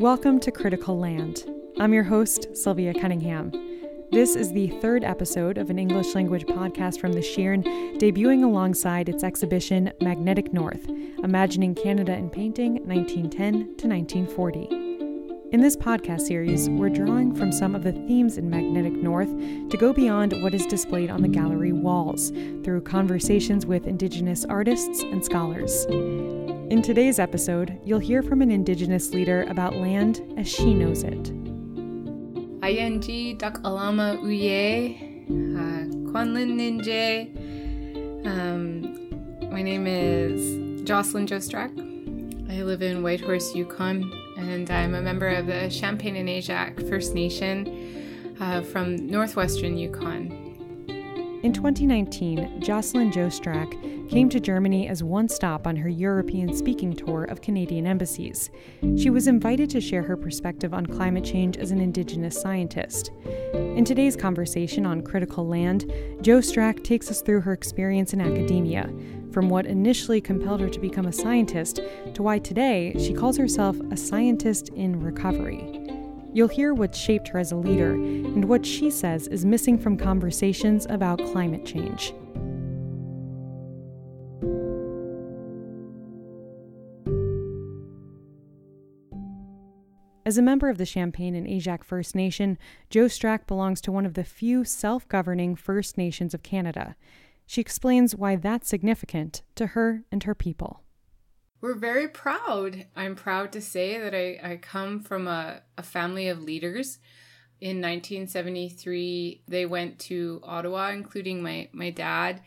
Welcome to Critical Land. I'm your host, Sylvia Cunningham. This is the third episode of an English language podcast from the Schirn, debuting alongside its exhibition Magnetic North Imagining Canada in Painting 1910 to 1940. In this podcast series, we're drawing from some of the themes in Magnetic North to go beyond what is displayed on the gallery walls through conversations with Indigenous artists and scholars. In today's episode, you'll hear from an Indigenous leader about land as she knows it. Ayenji dak alama uye, Kwanlin ninje. Um, my name is Jocelyn Joe-Strack. I live in Whitehorse, Yukon, and I'm a member of the Champagne and Aishihik First Nation uh, from northwestern Yukon. In 2019, Jocelyn Joe-Strack came to Germany as one stop on her European speaking tour of Canadian embassies. She was invited to share her perspective on climate change as an Indigenous scientist. In today's conversation on Critical Land, Joe-Strack takes us through her experience in academia, from what initially compelled her to become a scientist to why today she calls herself a scientist in recovery. You'll hear what shaped her as a leader and what she says is missing from conversations about climate change. As a member of the Champagne and Aishihik First Nation, Joe-Strack belongs to one of the few self governing First Nations of Canada. She explains why that's significant to her and her people. We're very proud. I'm proud to say that I, I come from a, a family of leaders. In 1973, they went to Ottawa, including my, my dad,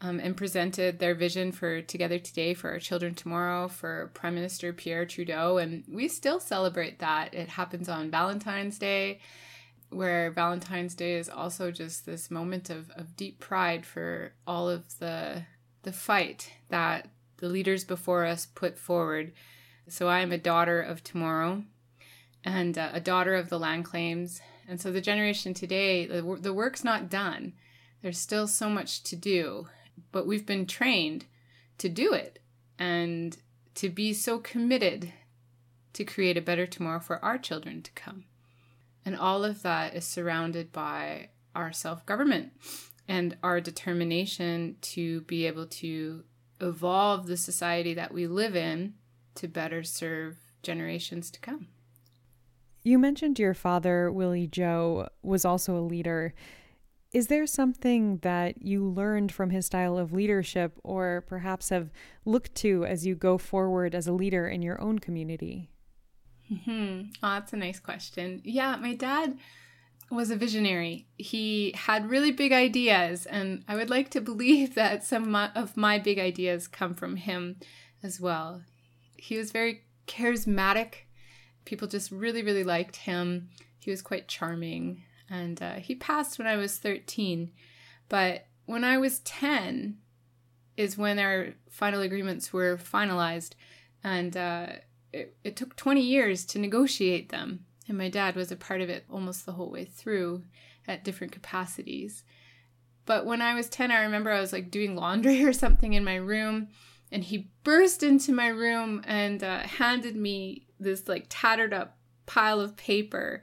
um, and presented their vision for Together Today for Our Children Tomorrow for Prime Minister Pierre Trudeau. And we still celebrate that. It happens on Valentine's Day where Valentine's Day is also just this moment of, of deep pride for all of the the fight that the leaders before us put forward. So I am a daughter of tomorrow and uh, a daughter of the land claims. And so the generation today, the, the work's not done. There's still so much to do, but we've been trained to do it and to be so committed to create a better tomorrow for our children to come. And all of that is surrounded by our self government and our determination to be able to evolve the society that we live in to better serve generations to come. You mentioned your father, Willie Joe, was also a leader. Is there something that you learned from his style of leadership or perhaps have looked to as you go forward as a leader in your own community? Hmm. Oh, that's a nice question. Yeah, my dad was a visionary. He had really big ideas, and I would like to believe that some of my big ideas come from him as well. He was very charismatic. People just really, really liked him. He was quite charming, and uh, he passed when I was 13. But when I was 10, is when our final agreements were finalized, and uh, it, it took 20 years to negotiate them. And my dad was a part of it almost the whole way through at different capacities. But when I was 10, I remember I was like doing laundry or something in my room, and he burst into my room and uh, handed me this like tattered up pile of paper.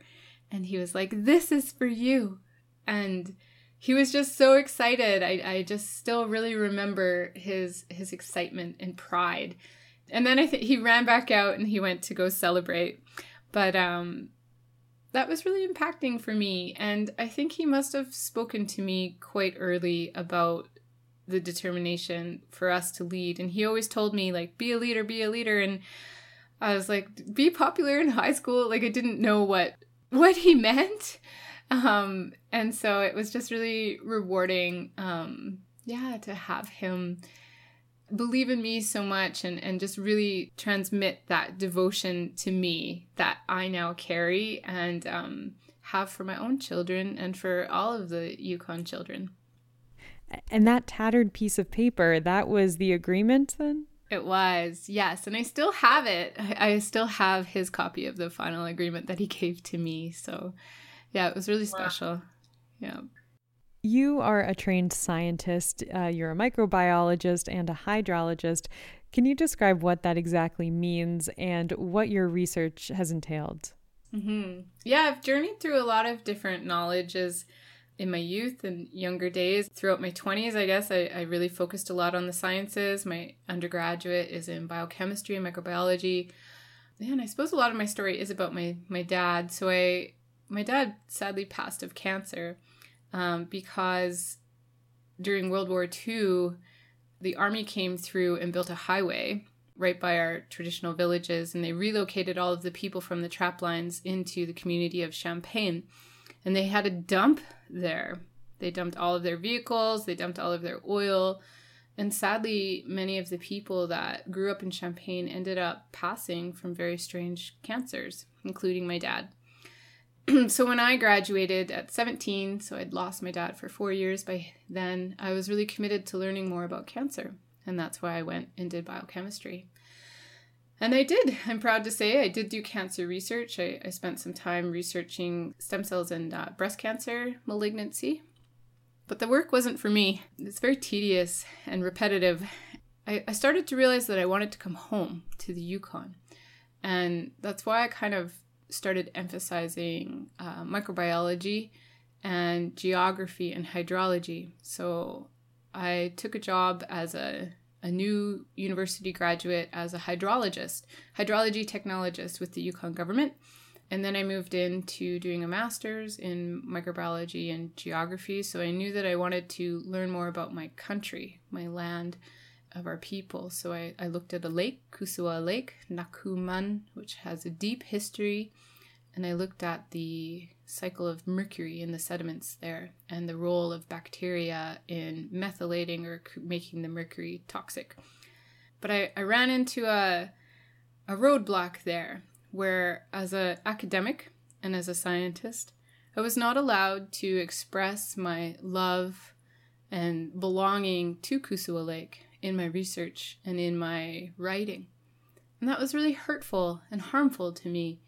And he was like, This is for you. And he was just so excited. I, I just still really remember his his excitement and pride and then I think he ran back out and he went to go celebrate. But um, that was really impacting for me. And I think he must have spoken to me quite early about the determination for us to lead. And he always told me, like, be a leader, be a leader. And I was like, be popular in high school. Like, I didn't know what what he meant. Um, and so it was just really rewarding, um, yeah, to have him believe in me so much and, and just really transmit that devotion to me that I now carry and um, have for my own children and for all of the Yukon children. And that tattered piece of paper, that was the agreement then? It was, yes. And I still have it. I still have his copy of the final agreement that he gave to me. So, yeah, it was really special. Wow. Yeah. You are a trained scientist, uh, you're a microbiologist and a hydrologist. Can you describe what that exactly means and what your research has entailed? Mm-hmm. Yeah, I've journeyed through a lot of different knowledges in my youth and younger days. Throughout my 20s, I guess, I, I really focused a lot on the sciences. My undergraduate is in biochemistry and microbiology. And I suppose a lot of my story is about my, my dad. So I my dad sadly passed of cancer um, because during World War II, the army came through and built a highway right by our traditional villages, and they relocated all of the people from the trap lines into the community of Champagne. And they had a dump there. They dumped all of their vehicles, they dumped all of their oil. And sadly, many of the people that grew up in Champagne ended up passing from very strange cancers, including my dad. so when I graduated at 17, so I'd lost my dad for four years by then, I was really committed to learning more about cancer. And that's why I went and did biochemistry. And I did. I'm proud to say I did do cancer research. I, I spent some time researching stem cells and uh, breast cancer malignancy. But the work wasn't for me. It's very tedious and repetitive. I, I started to realize that I wanted to come home to the Yukon. And that's why I kind of started emphasizing uh, microbiology and geography and hydrology. So I took a job as a, a new university graduate as a hydrologist, hydrology technologist with the Yukon government. And then I moved into doing a master's in microbiology and geography. So I knew that I wanted to learn more about my country, my land, of our people. So I, I looked at a lake, Kusawa Lake, Nakuman, which has a deep history. And I looked at the cycle of mercury in the sediments there and the role of bacteria in methylating or making the mercury toxic. But I, I ran into a, a roadblock there where, as an academic and as a scientist, I was not allowed to express my love and belonging to Kusawa Lake in my research and in my writing. And that was really hurtful and harmful to me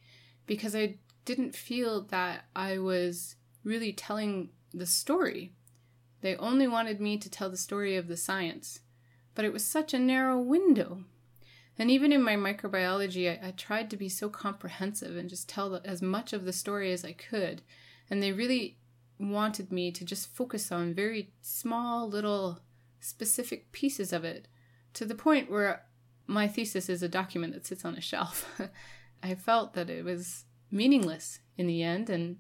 because I didn't feel that I was really telling the story. They only wanted me to tell the story of the science, but it was such a narrow window. And even in my microbiology, I, I tried to be so comprehensive and just tell the, as much of the story as I could. And they really wanted me to just focus on very small, little, specific pieces of it to the point where my thesis is a document that sits on a shelf. I felt that it was meaningless in the end. And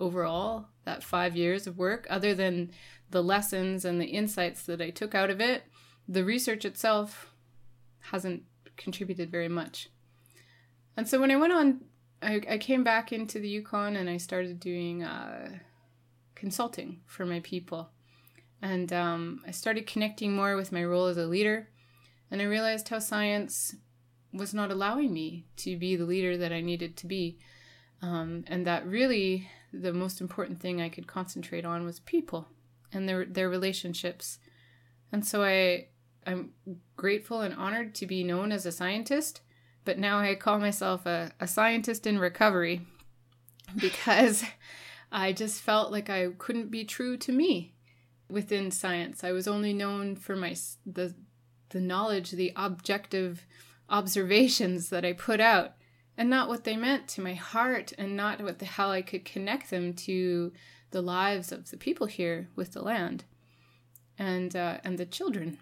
overall, that five years of work, other than the lessons and the insights that I took out of it, the research itself hasn't contributed very much. And so when I went on, I, I came back into the Yukon and I started doing uh, consulting for my people. And um, I started connecting more with my role as a leader. And I realized how science was not allowing me to be the leader that I needed to be. Um, and that really the most important thing I could concentrate on was people and their their relationships. And so I I'm grateful and honored to be known as a scientist, but now I call myself a, a scientist in recovery because I just felt like I couldn't be true to me within science. I was only known for my the the knowledge, the objective observations that I put out and not what they meant to my heart and not what the, how I could connect them to the lives of the people here with the land and uh, and the children.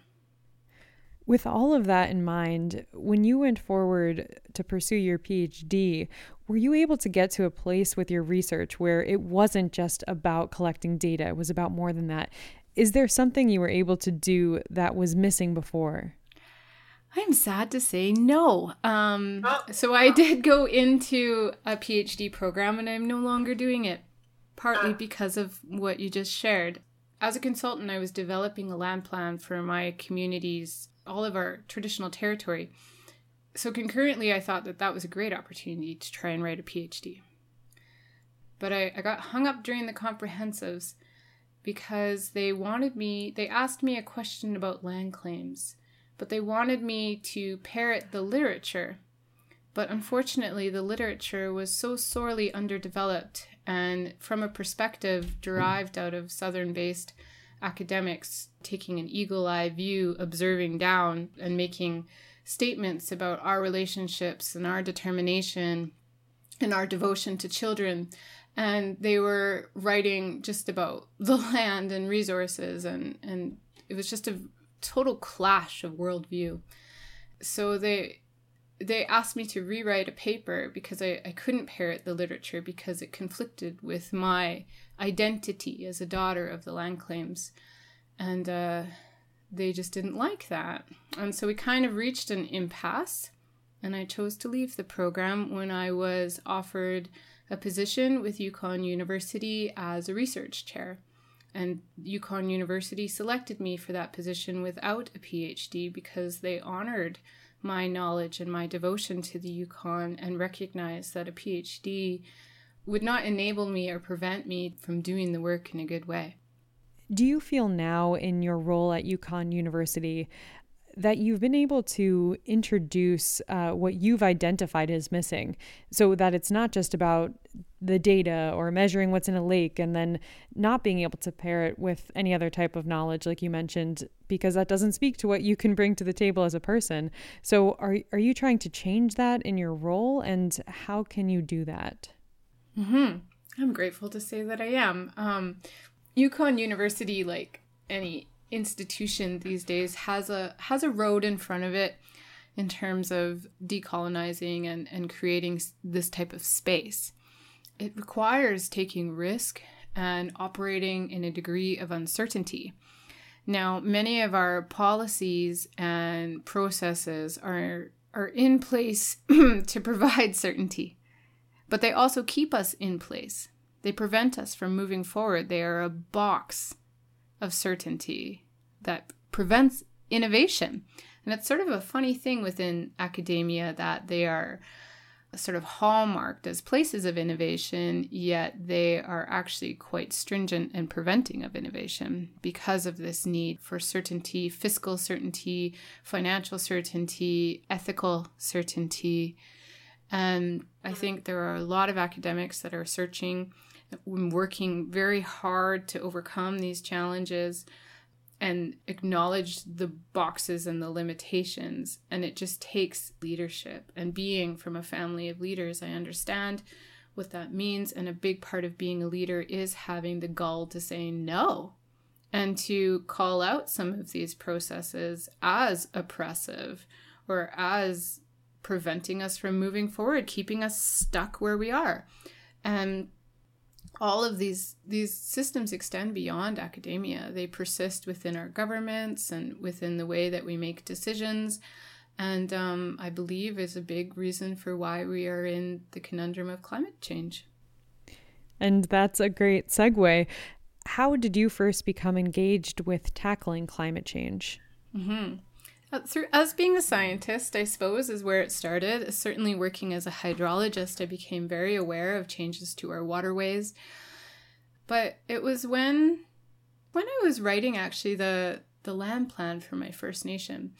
With all of that in mind, when you went forward to pursue your PhD, were you able to get to a place with your research where it wasn't just about collecting data, it was about more than that? Is there something you were able to do that was missing before? I'm sad to say no. Um, oh. So I did go into a PhD program and I'm no longer doing it, partly ah. because of what you just shared. As a consultant, I was developing a land plan for my communities, all of our traditional territory. So concurrently, I thought that that was a great opportunity to try and write a PhD. But I, I got hung up during the comprehensives because they wanted me, they asked me a question about land claims but they wanted me to parrot the literature. But unfortunately, the literature was so sorely underdeveloped, and from a perspective derived out of Southern based academics taking an eagle eye view, observing down, and making statements about our relationships and our determination and our devotion to children. And they were writing just about the land and resources, and, and it was just a total clash of worldview. So they they asked me to rewrite a paper because I, I couldn't parrot the literature because it conflicted with my identity as a daughter of the land claims. And uh, they just didn't like that. And so we kind of reached an impasse. And I chose to leave the program when I was offered a position with Yukon University as a research chair. And Yukon University selected me for that position without a PhD because they honored my knowledge and my devotion to the Yukon and recognized that a PhD would not enable me or prevent me from doing the work in a good way. Do you feel now in your role at Yukon University that you've been able to introduce uh, what you've identified as missing. So that it's not just about the data or measuring what's in a lake and then not being able to pair it with any other type of knowledge like you mentioned because that doesn't speak to what you can bring to the table as a person. So are, are you trying to change that in your role and how can you do that? Mm-hmm. i'm grateful to say that i am. Um, yukon university like any institution these days has a has a road in front of it in terms of decolonizing and, and creating this type of space. It requires taking risk and operating in a degree of uncertainty. Now, many of our policies and processes are, are in place to provide certainty, but they also keep us in place. They prevent us from moving forward. They are a box of certainty that prevents innovation. And it's sort of a funny thing within academia that they are sort of hallmarked as places of innovation, yet they are actually quite stringent in preventing of innovation because of this need for certainty, fiscal certainty, financial certainty, ethical certainty. And I think there are a lot of academics that are searching, working very hard to overcome these challenges and acknowledge the boxes and the limitations. And it just takes leadership. And being from a family of leaders, I understand what that means. And a big part of being a leader is having the gall to say no and to call out some of these processes as oppressive or as preventing us from moving forward, keeping us stuck where we are. And all of these these systems extend beyond academia. They persist within our governments and within the way that we make decisions. And um, I believe is a big reason for why we are in the conundrum of climate change. And that's a great segue. How did you first become engaged with tackling climate change? Mm-hmm. Uh, through as being a scientist, I suppose, is where it started. Certainly, working as a hydrologist, I became very aware of changes to our waterways. But it was when, when I was writing actually the the land plan for my First Nation.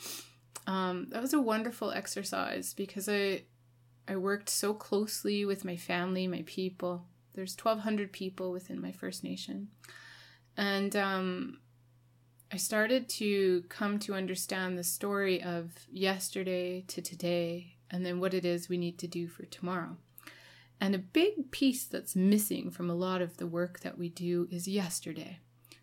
Um, that was a wonderful exercise because I I worked so closely with my family, my people. There's 1,200 people within my First Nation, and um, I started to come to understand the story of yesterday to today and then what it is we need to do for tomorrow. And a big piece that's missing from a lot of the work that we do is yesterday.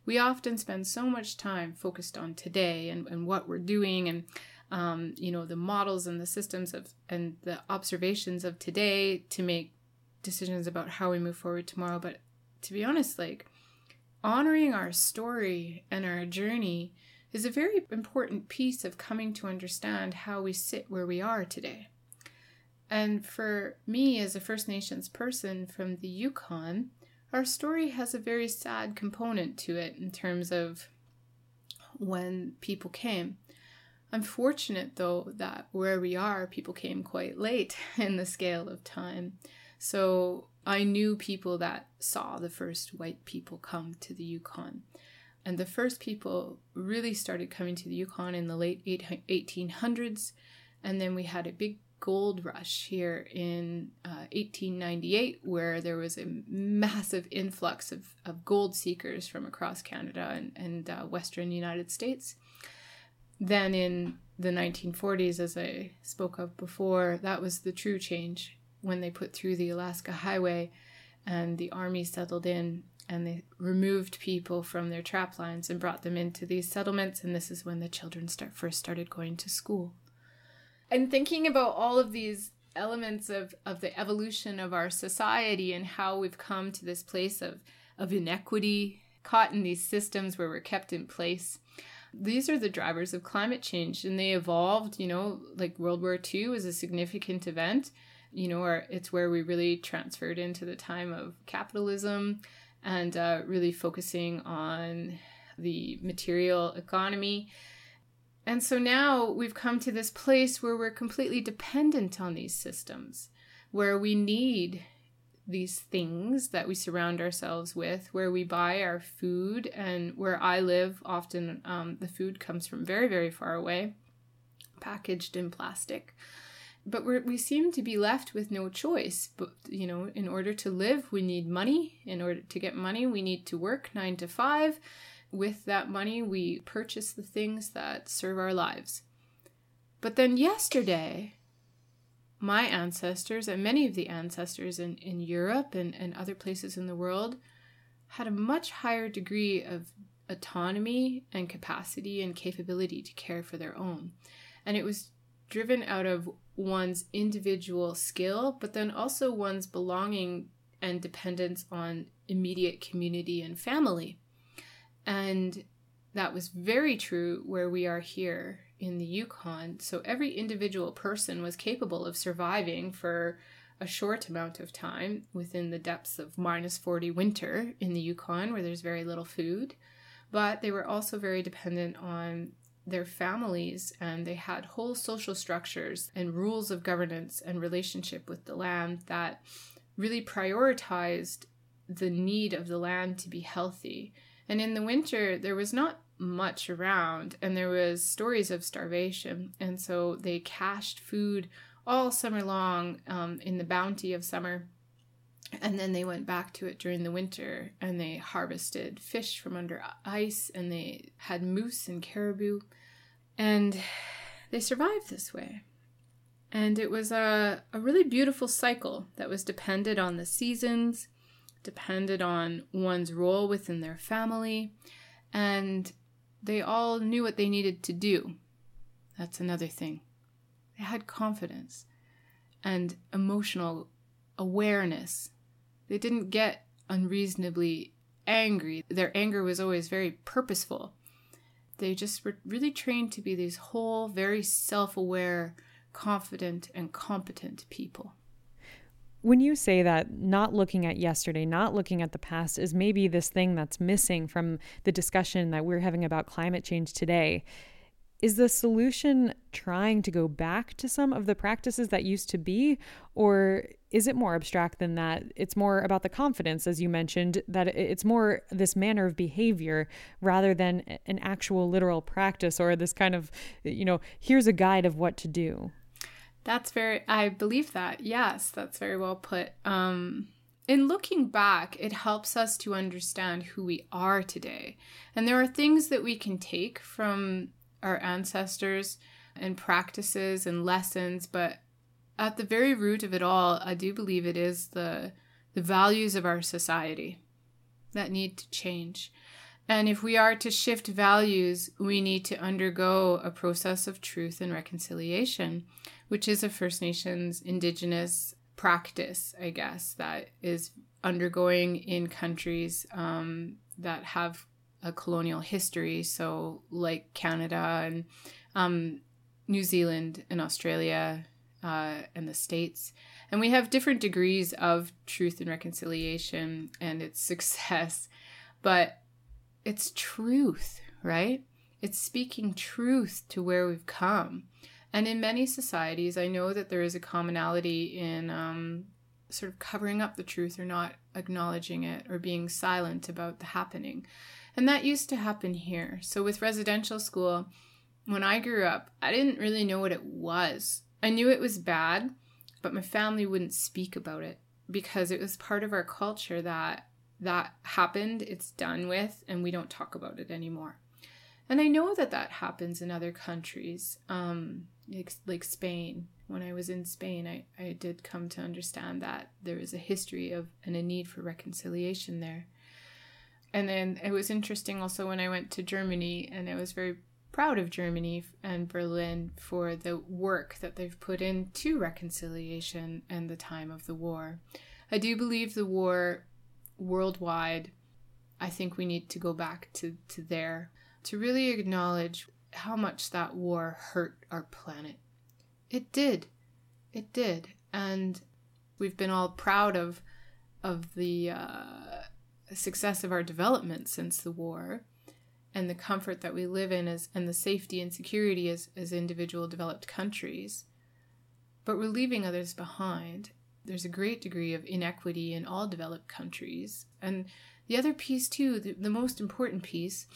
We often spend so much time focused on today and, and what we're doing and um, you know the models and the systems of and the observations of today to make decisions about how we move forward tomorrow. But to be honest, like honoring our story and our journey is a very important piece of coming to understand how we sit where we are today. And for me, as a First Nations person from the Yukon, our story has a very sad component to it in terms of when people came. I'm fortunate, though, that where we are, people came quite late in the scale of time. So I knew people that saw the first white people come to the Yukon. And the first people really started coming to the Yukon in the late 1800s. And then we had a big gold rush here in uh, 1898, where there was a massive influx of, of gold seekers from across Canada and, and uh, Western United States. Then in the 1940s, as I spoke of before, that was the true change when they put through the Alaska Highway and the army settled in and they removed people from their trap lines and brought them into these settlements. And this is when the children start first started going to school. And thinking about all of these elements of, of the evolution of our society and how we've come to this place of, of inequity, caught in these systems where we're kept in place. These are the drivers of climate change, and they evolved, you know, like World War II was a significant event, you know, or it's where we really transferred into the time of capitalism and uh, really focusing on the material economy. And so now we've come to this place where we're completely dependent on these systems, where we need these things that we surround ourselves with, where we buy our food, and where I live, often um, the food comes from very, very far away, packaged in plastic. But we seem to be left with no choice. But, you know, in order to live, we need money. In order to get money, we need to work nine to five. With that money, we purchase the things that serve our lives. But then yesterday, my ancestors and many of the ancestors in, in Europe and, and other places in the world had a much higher degree of autonomy and capacity and capability to care for their own. And it was driven out of one's individual skill, but then also one's belonging and dependence on immediate community and family. And that was very true where we are here in the Yukon. So every individual person was capable of surviving for a short amount of time within the depths of minus 40 winter in the Yukon, where there's very little food. But they were also very dependent on their families and they had whole social structures and rules of governance and relationship with the land that really prioritized the need of the land to be healthy. And in the winter, there was not much around and there was stories of starvation and so they cached food all summer long um, in the bounty of summer and then they went back to it during the winter and they harvested fish from under ice and they had moose and caribou and they survived this way and it was a, a really beautiful cycle that was dependent on the seasons depended on one's role within their family and they all knew what they needed to do. That's another thing. They had confidence and emotional awareness. They didn't get unreasonably angry. Their anger was always very purposeful. They just were really trained to be these whole, very self aware, confident, and competent people. When you say that not looking at yesterday, not looking at the past is maybe this thing that's missing from the discussion that we're having about climate change today, is the solution trying to go back to some of the practices that used to be? Or is it more abstract than that? It's more about the confidence, as you mentioned, that it's more this manner of behavior rather than an actual literal practice or this kind of, you know, here's a guide of what to do. That's very, I believe that. Yes, that's very well put. Um, in looking back, it helps us to understand who we are today. And there are things that we can take from our ancestors and practices and lessons, but at the very root of it all, I do believe it is the the values of our society that need to change. And if we are to shift values, we need to undergo a process of truth and reconciliation which is a First Nations Indigenous practice, I guess, that is undergoing in countries um, that have a colonial history. So, like Canada and um, New Zealand and Australia uh, and the States. And we have different degrees of truth and reconciliation and its success, but it's truth, right? It's speaking truth to where we've come. And in many societies, I know that there is a commonality in um, sort of covering up the truth or not acknowledging it or being silent about the happening. And that used to happen here. So with residential school, when I grew up, I didn't really know what it was. I knew it was bad, but my family wouldn't speak about it because it was part of our culture that that happened, it's done with, and we don't talk about it anymore. And I know that that happens in other countries, um, like, like Spain. When I was in Spain, I, I did come to understand that there is a history of and a need for reconciliation there. And then it was interesting also when I went to Germany, and I was very proud of Germany and Berlin for the work that they've put into reconciliation and the time of the war. I do believe the war worldwide, I think we need to go back to, to there to really acknowledge how much that war hurt our planet. It did. It did. And we've been all proud of of the uh, success of our development since the war and the comfort that we live in as and the safety and security as, as individual developed countries. But we're leaving others behind. There's a great degree of inequity in all developed countries. And the other piece, too, the, the most important piece,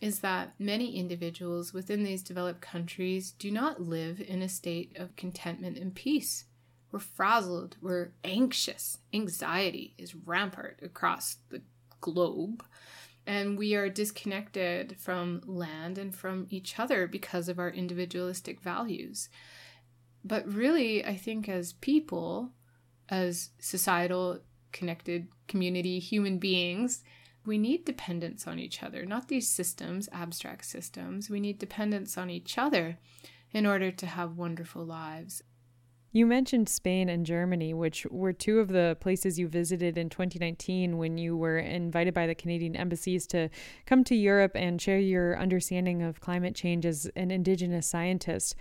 is that many individuals within these developed countries do not live in a state of contentment and peace. We're frazzled, we're anxious. Anxiety is rampant across the globe. And we are disconnected from land and from each other because of our individualistic values. But really, I think as people, as societal, connected community human beings, we need dependence on each other, not these systems, abstract systems. We need dependence on each other in order to have wonderful lives. You mentioned Spain and Germany, which were two of the places you visited in 2019 when you were invited by the Canadian embassies to come to Europe and share your understanding of climate change as an Indigenous scientist.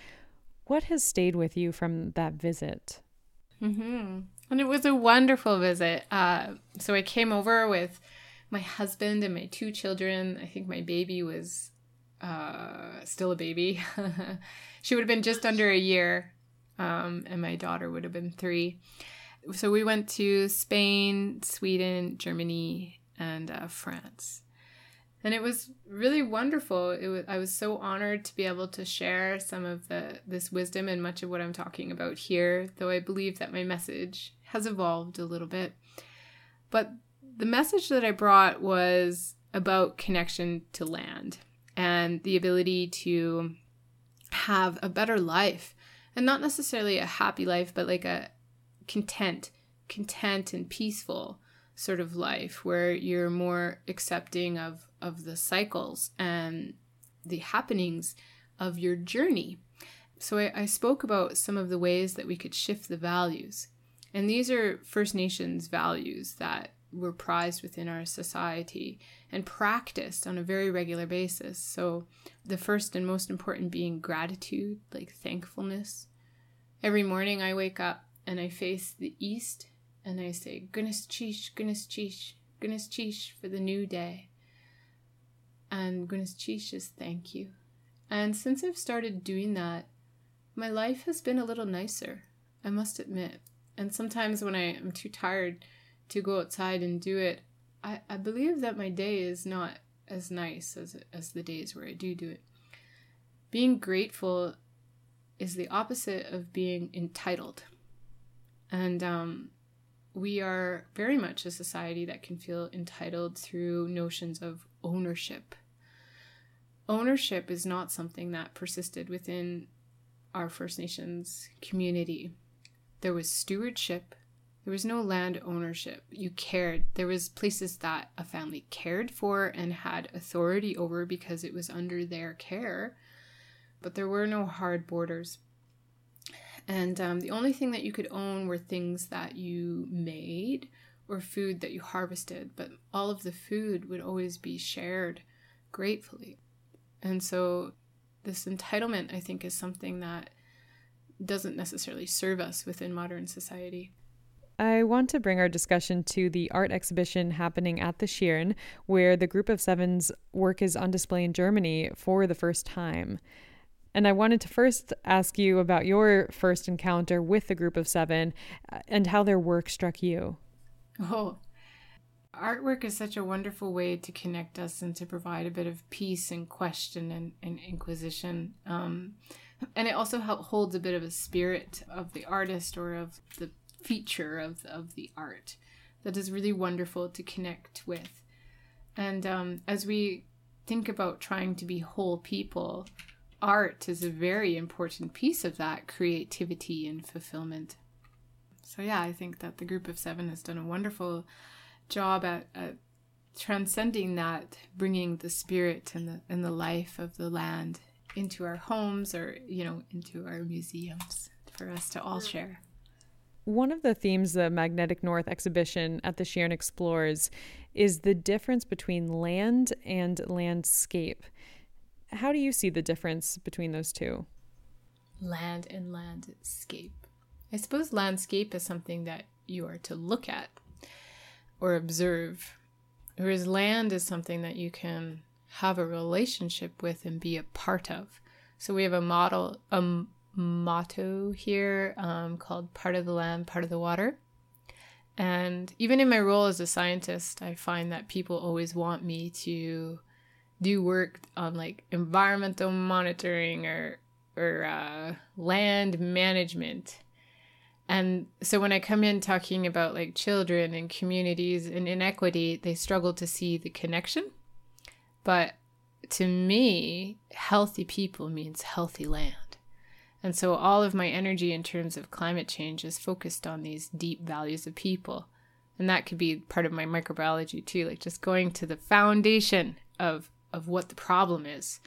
What has stayed with you from that visit? Mm-hmm. And it was a wonderful visit. Uh, so I came over with my husband and my two children. I think my baby was uh, still a baby. she would have been just under a year, um, and my daughter would have been three. So we went to Spain, Sweden, Germany, and uh, France. And it was really wonderful. It was, I was so honored to be able to share some of the this wisdom and much of what I'm talking about here, though I believe that my message has evolved a little bit. But the message that I brought was about connection to land and the ability to have a better life and not necessarily a happy life but like a content content and peaceful sort of life where you're more accepting of of the cycles and the happenings of your journey. So I, I spoke about some of the ways that we could shift the values and these are first nations values that were prized within our society and practiced on a very regular basis. So, the first and most important being gratitude, like thankfulness. Every morning I wake up and I face the east and I say, Goodness Cheesh, Goodness Cheesh, Goodness Cheesh for the new day. And Goodness Cheesh is thank you. And since I've started doing that, my life has been a little nicer, I must admit. And sometimes when I am too tired, to go outside and do it, I, I believe that my day is not as nice as, as the days where I do do it. Being grateful is the opposite of being entitled. And um, we are very much a society that can feel entitled through notions of ownership. Ownership is not something that persisted within our First Nations community. There was stewardship there was no land ownership. You cared. There was places that a family cared for and had authority over because it was under their care. But there were no hard borders. And um, the only thing that you could own were things that you made or food that you harvested. But all of the food would always be shared gratefully. And so this entitlement, I think, is something that doesn't necessarily serve us within modern society. I want to bring our discussion to the art exhibition happening at the Schirn, where the Group of Seven's work is on display in Germany for the first time. And I wanted to first ask you about your first encounter with the Group of Seven uh, and how their work struck you. Oh, artwork is such a wonderful way to connect us and to provide a bit of peace and question and, and inquisition. Um, and it also help, holds a bit of a spirit of the artist or of the feature of, of the art that is really wonderful to connect with. And um, as we think about trying to be whole people, art is a very important piece of that creativity and fulfillment. So, yeah, I think that the group of seven has done a wonderful job at, at transcending that, bringing the spirit and the, and the life of the land into our homes or, you know, into our museums for us to all share. One of the themes the Magnetic North exhibition at the Schirn explores is the difference between land and landscape. How do you see the difference between those two? Land and landscape. I suppose landscape is something that you are to look at or observe, whereas land is something that you can have a relationship with and be a part of. So we have a model, a motto here um, called Part of the Land, Part of the Water. And even in my role as a scientist, I find that people always want me to do work on like environmental monitoring or or uh, land management. And so when I come in talking about like children and communities and inequity, they struggle to see the connection. But to me, healthy people means healthy land. And so all of my energy in terms of climate change is focused on these deep values of people. And that could be part of my microbiology too, like just going to the foundation of of what the problem is.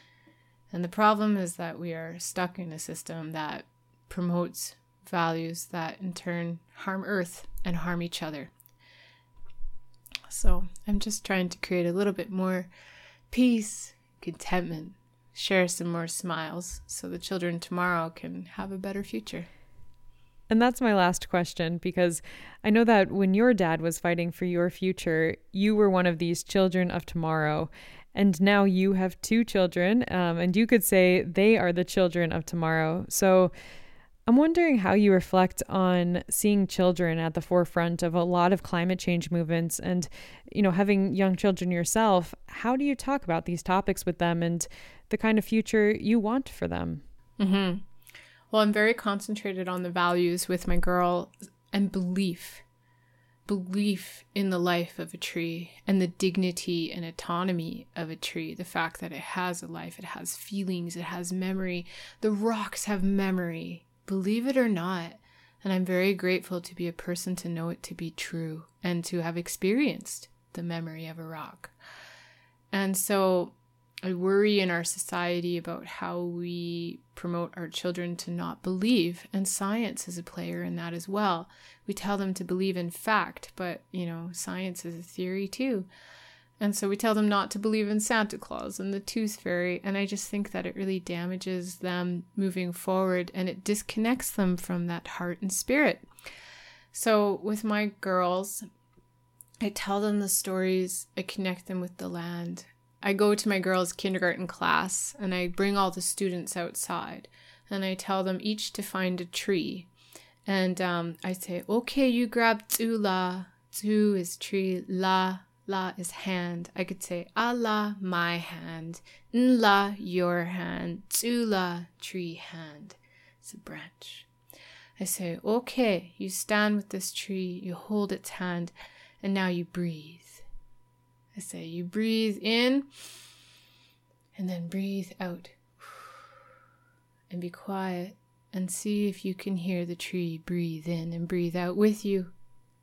And the problem is that we are stuck in a system that promotes values that in turn harm earth and harm each other. So, I'm just trying to create a little bit more peace, contentment, share some more smiles so the children tomorrow can have a better future. And that's my last question because I know that when your dad was fighting for your future, you were one of these children of tomorrow. And now you have two children, um, and you could say they are the children of tomorrow. So I'm wondering how you reflect on seeing children at the forefront of a lot of climate change movements and, you know, having young children yourself. How do you talk about these topics with them and the kind of future you want for them. Mm-hmm. Well, I'm very concentrated on the values with my girl and belief. Belief in the life of a tree and the dignity and autonomy of a tree. The fact that it has a life, it has feelings, it has memory. The rocks have memory, believe it or not. And I'm very grateful to be a person to know it to be true and to have experienced the memory of a rock. And so I worry in our society about how we promote our children to not believe, and science is a player in that as well. We tell them to believe in fact, but you know, science is a theory too. And so we tell them not to believe in Santa Claus and the Tooth Fairy, and I just think that it really damages them moving forward and it disconnects them from that heart and spirit. So with my girls, I tell them the stories, I connect them with the land, I go to my girls' kindergarten class and I bring all the students outside and I tell them each to find a tree. And um, I say, okay, you grab la. Tu is tree, la, la is hand. I could say, Allah, my hand. Nla, your hand. la, tree hand. It's a branch. I say, okay, you stand with this tree, you hold its hand, and now you breathe. I say you breathe in and then breathe out. And be quiet and see if you can hear the tree breathe in and breathe out with you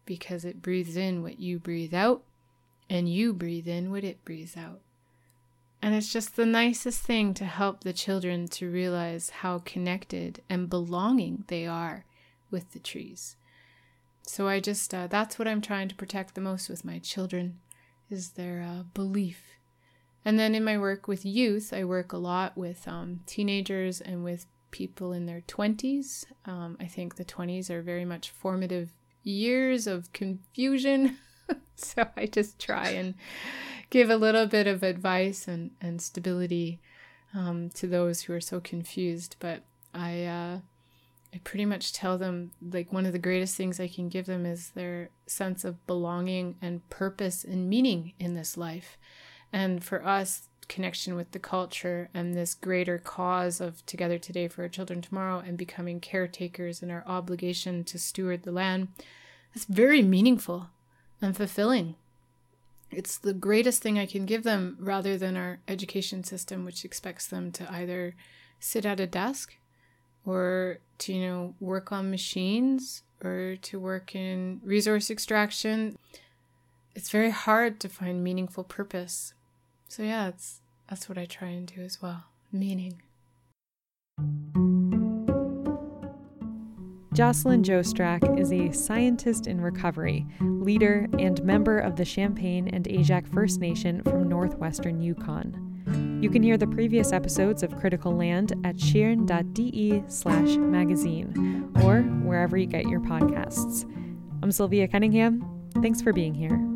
because it breathes in what you breathe out and you breathe in what it breathes out. And it's just the nicest thing to help the children to realize how connected and belonging they are with the trees. So I just, uh, that's what I'm trying to protect the most with my children is their uh, belief. And then in my work with youth, I work a lot with um, teenagers and with people in their 20s. Um, I think the 20s are very much formative years of confusion. so I just try and give a little bit of advice and, and stability um, to those who are so confused. But I, uh, I pretty much tell them like one of the greatest things I can give them is their sense of belonging and purpose and meaning in this life. And for us, connection with the culture and this greater cause of Together Today for Our Children Tomorrow and becoming caretakers and our obligation to steward the land, it's very meaningful and fulfilling. it's the greatest thing I can give them rather than our education system, which expects them to either sit at a desk or to, you know, work on machines or to work in resource extraction. It's very hard to find meaningful purpose. So yeah, it's that's what I try and do as well. Meaning. Jocelyn Joe-Strack is a scientist in recovery, leader, and member of the Champagne and Aishihik First Nation from northwestern Yukon. You can hear the previous episodes of Critical Land at schirn.de slash magazine or wherever you get your podcasts. I'm Sylvia Cunningham. Thanks for being here.